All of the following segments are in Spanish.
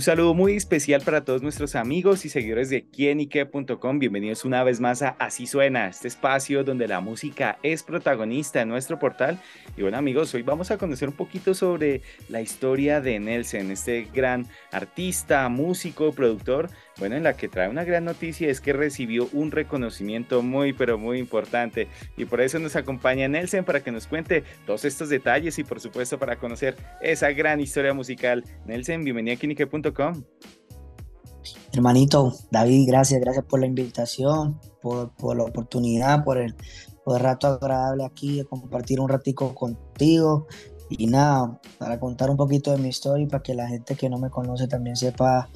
Un saludo muy especial para todos nuestros amigos y seguidores de quienique.com. Bienvenidos una vez más a Así Suena, este espacio donde la música es protagonista en nuestro portal. Y bueno amigos, hoy vamos a conocer un poquito sobre la historia de Nelson, este gran artista, músico, productor bueno, en la que trae una gran noticia es que recibió un reconocimiento muy, pero muy importante. Y por eso nos acompaña Nelson para que nos cuente todos estos detalles y por supuesto para conocer esa gran historia musical. Nelson, bienvenido a Hermanito, David, gracias, gracias por la invitación, por, por la oportunidad, por el, por el rato agradable aquí, de compartir un ratico contigo. Y nada, para contar un poquito de mi historia y para que la gente que no me conoce también sepa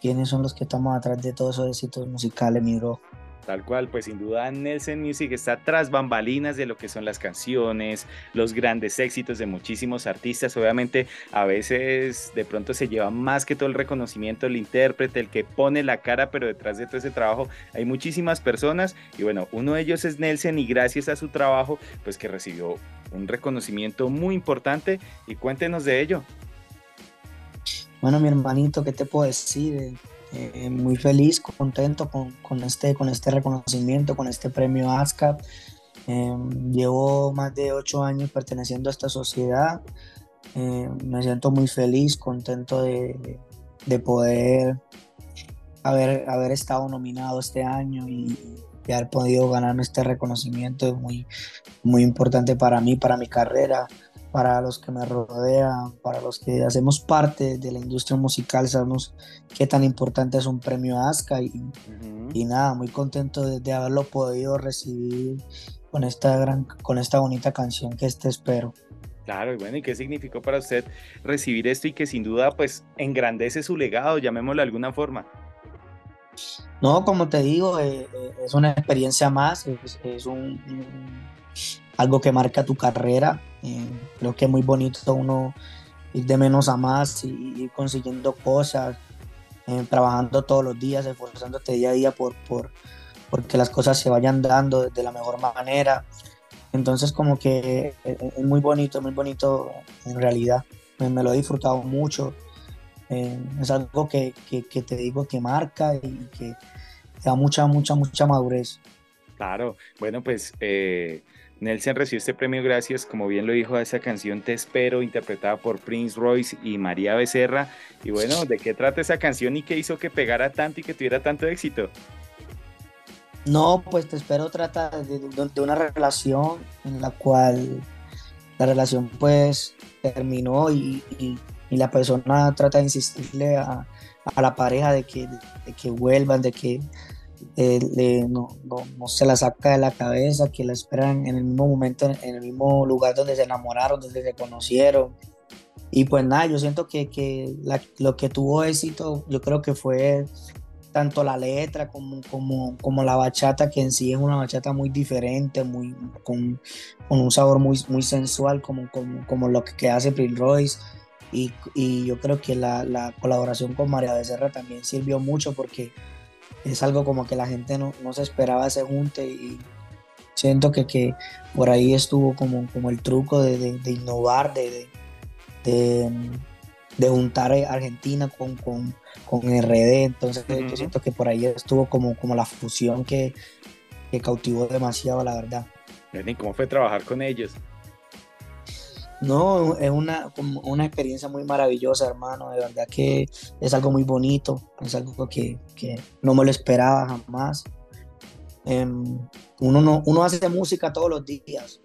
quiénes son los que estamos atrás de todos esos éxitos musicales, mi bro. Tal cual, pues sin duda Nelson Music está tras bambalinas de lo que son las canciones, los grandes éxitos de muchísimos artistas. Obviamente a veces de pronto se lleva más que todo el reconocimiento el intérprete, el que pone la cara, pero detrás de todo ese trabajo hay muchísimas personas y bueno, uno de ellos es Nelson y gracias a su trabajo pues que recibió un reconocimiento muy importante y cuéntenos de ello. Bueno, mi hermanito, ¿qué te puedo decir? Eh, muy feliz, contento con, este, con este reconocimiento, con este premio ASCAP. Em, llevo más de ocho años perteneciendo a esta sociedad. Em, me siento muy feliz, contento de, poder haber, haber estado nominado este año y, haber podido ganarme este reconocimiento es muy, muy importante para mí, para mi carrera para los que me rodean, para los que hacemos parte de la industria musical, sabemos qué tan importante es un premio ASCA y, y nada, muy contento de, haberlo podido recibir con esta, gran, con esta bonita canción que este espero. Claro, y bueno, ¿y qué significó para usted recibir esto y que sin duda pues engrandece su legado, llamémoslo de alguna forma? No, como te digo, eh, eh, es una experiencia más, es, un algo que marca tu carrera. Eh, creo que es muy bonito uno ir de menos a más y ir consiguiendo cosas, eh, trabajando todos los días, esforzándote día a día por, por, porque las cosas se vayan dando de la mejor manera. Entonces como que eh, es muy bonito, muy bonito en realidad. Me, lo he disfrutado mucho. es algo que, que, te digo que marca y que da mucha, mucha, mucha madurez. Claro, bueno, pues Nelson recibió este premio gracias, como bien lo dijo, a esa canción Te Espero, interpretada por Prince Royce y María Becerra. Y bueno, ¿de qué trata esa canción y qué hizo que pegara tanto y que tuviera tanto éxito? No, pues Te Espero trata de, una relación en la cual la relación pues terminó y, la persona trata de insistirle a, la pareja de que, de que vuelvan, de que eh, no, se la saca de la cabeza, que la esperan en el mismo momento, en el mismo lugar donde se enamoraron, donde se conocieron. Y pues nada, yo siento que, lo que tuvo éxito, yo creo que fue tanto la letra como, como, como la bachata, que en sí es una bachata muy diferente, muy, con, un sabor muy, muy sensual, como, como, lo que, hace Prince Royce. Y, y, yo creo que la, la colaboración con María Becerra también sirvió mucho porque es algo como que la gente no, se esperaba ese junte y siento que, que por ahí estuvo como, como el truco de, innovar, de, de, juntar Argentina con, con, con RD, entonces yo siento que por ahí estuvo como, como la fusión que, que cautivó demasiado, la verdad. ¿Y cómo fue trabajar con ellos? No, es una, una experiencia muy maravillosa, hermano. De verdad que es algo muy bonito, es algo que, no me lo esperaba jamás. Em, uno, no, uno hace música todos los días.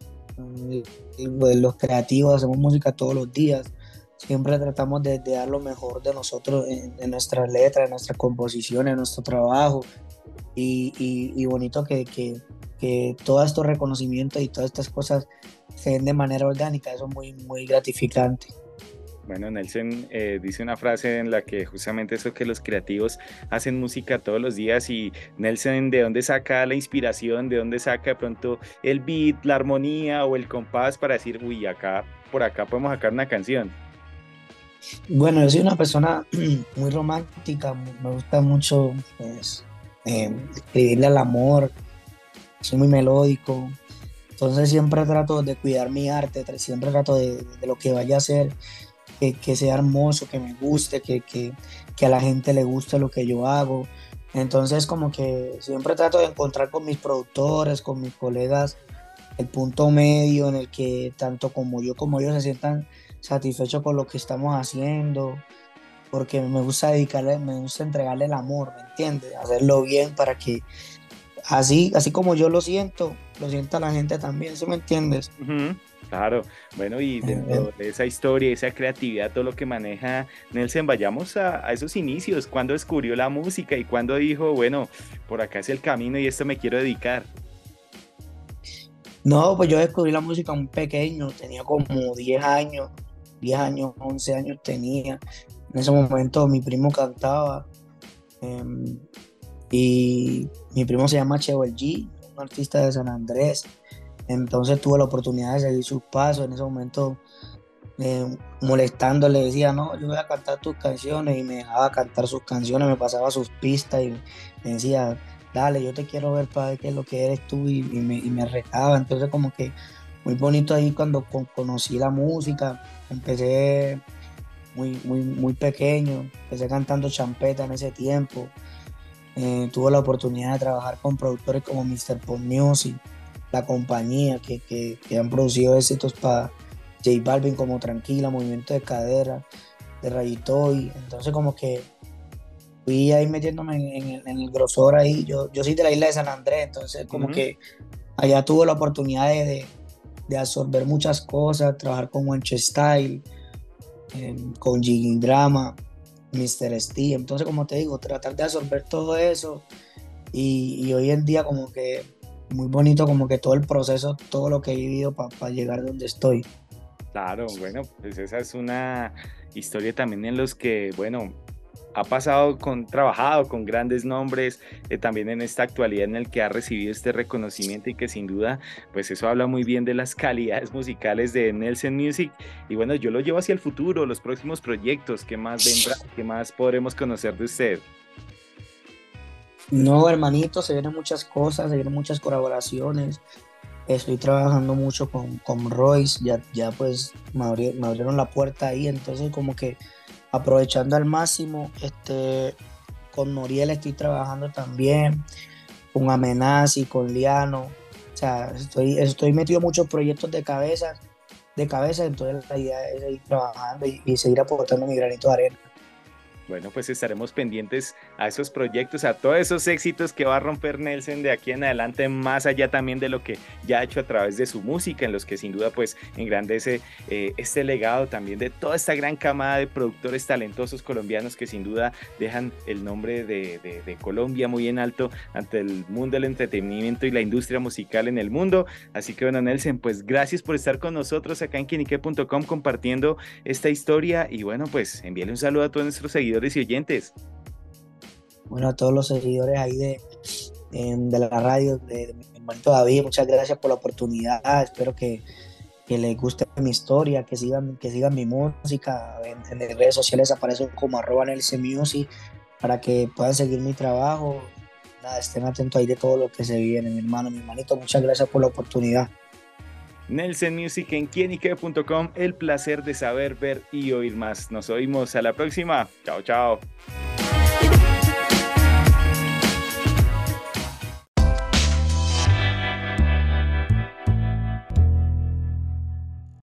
Pues, los creativos hacemos música todos los días. Siempre tratamos de, dar lo mejor de nosotros en, nuestras letras, en nuestras composiciones, en nuestro trabajo. Y, bonito que, que, que todos estos reconocimientos y todas estas cosas se ven de manera orgánica, eso es muy, muy gratificante. Bueno, Nelson eh, dice una frase en la que justamente eso que los creativos hacen música todos los días y Nelson, ¿de dónde saca la inspiración? ¿De dónde saca de pronto el beat, la armonía o el compás para decir, uy, acá, por acá podemos sacar una canción? Bueno, yo soy una persona muy romántica, me gusta mucho pues, eh, escribirle al amor, soy muy melódico, entonces siempre trato de cuidar mi arte, siempre trato de, lo que vaya a ser, que, sea hermoso, que me guste, que, que, que a la gente le guste lo que yo hago. Entonces como que siempre trato de encontrar con mis productores, con mis colegas, el punto medio en el que tanto como yo como ellos se sientan satisfechos con lo que estamos haciendo, porque me gusta dedicarle, me gusta entregarle el amor, ¿me entiendes? Hacerlo bien para que así, así como yo lo siento, lo sienta la gente también, ¿sí me entiendes? Claro, bueno, y dentro de esa historia, esa creatividad, todo lo que maneja Nelson, vayamos a, a, esos inicios, cuando descubrió la música y cuando dijo, bueno, por acá es el camino y esto me quiero dedicar. No, pues yo descubrí la música muy pequeño, tenía como 10 años, 10 años, 11 años tenía. En ese momento mi primo cantaba em, y mi primo se llama Cheo El G, un artista de San Andrés. Entonces tuve la oportunidad de seguir sus pasos. En ese momento, eh, molestando, le decía, no, yo voy a cantar tus canciones y me dejaba cantar sus canciones, me pasaba sus pistas y me decía, dale, yo te quiero ver para ver qué es lo que eres tú y, me, y. Entonces como que muy bonito ahí cuando conocí la música, empecé muy, muy, muy pequeño, empecé cantando champeta en ese tiempo. Eh, tuve la oportunidad de trabajar con productores como Mr. Pop Music, la compañía que, que, que han producido éxitos para J Balvin como Tranquila, Movimiento de Cadera, de Rayitoy. Entonces como que fui ahí metiéndome en, el grosor ahí. Yo, yo soy de la isla de San Andrés, entonces como que allá tuve la oportunidad de, de, absorber muchas cosas, trabajar con Wenche Style, em, con Jigging Drama, Mr. Steve. Entonces, como te digo, tratar de absorber todo eso y, hoy en día como que muy bonito como que todo el proceso, todo lo que he vivido para llegar donde estoy. Claro, bueno, pues esa es una historia también en los que, bueno, ha pasado con, trabajado con grandes nombres, eh, también en esta actualidad en el que ha recibido este reconocimiento y que sin duda, pues eso habla muy bien de las calidades musicales de Nelson Music. Y bueno, yo lo llevo hacia el futuro, los próximos proyectos, ¿qué más vendrá? ¿Qué más podremos conocer de usted? No, hermanito, se vienen muchas cosas, se vienen muchas colaboraciones. Estoy trabajando mucho con, con Royce, ya, ya pues me, abrieron la puerta ahí, entonces como que aprovechando al máximo, este, con Noriel estoy trabajando también, con Amenazi, con Liano, o sea, estoy, estoy metido en muchos proyectos de cabeza, de cabeza, entonces la idea es seguir trabajando y, y seguir aportando mi granito de arena. Bueno, pues estaremos pendientes a esos proyectos, a todos esos éxitos que va a romper Nelson de aquí en adelante, más allá también de lo que ya ha hecho a través de su música, en los que sin duda pues engrandece eh, este legado también de toda esta gran camada de productores talentosos colombianos que sin duda dejan el nombre de, de Colombia muy en alto ante el mundo del entretenimiento y la industria musical en el mundo. Así que bueno, Nelson, pues gracias por estar con nosotros acá en quinique.com compartiendo esta historia y bueno, pues envíale un saludo a todos nuestros seguidores y oyentes? Bueno, a todos los seguidores ahí de, de la radio, de, mi hermanito David, muchas gracias por la oportunidad. Espero que, que les guste mi historia, que sigan, que sigan mi música. En, en redes sociales aparecen como arroba Nelson Music para que puedan seguir mi trabajo. Estén atentos ahí de todo lo que se viene, mi hermano, mi hermanito. Muchas gracias por la oportunidad. Nelson Music en quienique.com. El placer de saber, ver y oír más. Nos oímos a la próxima. Chao, chao.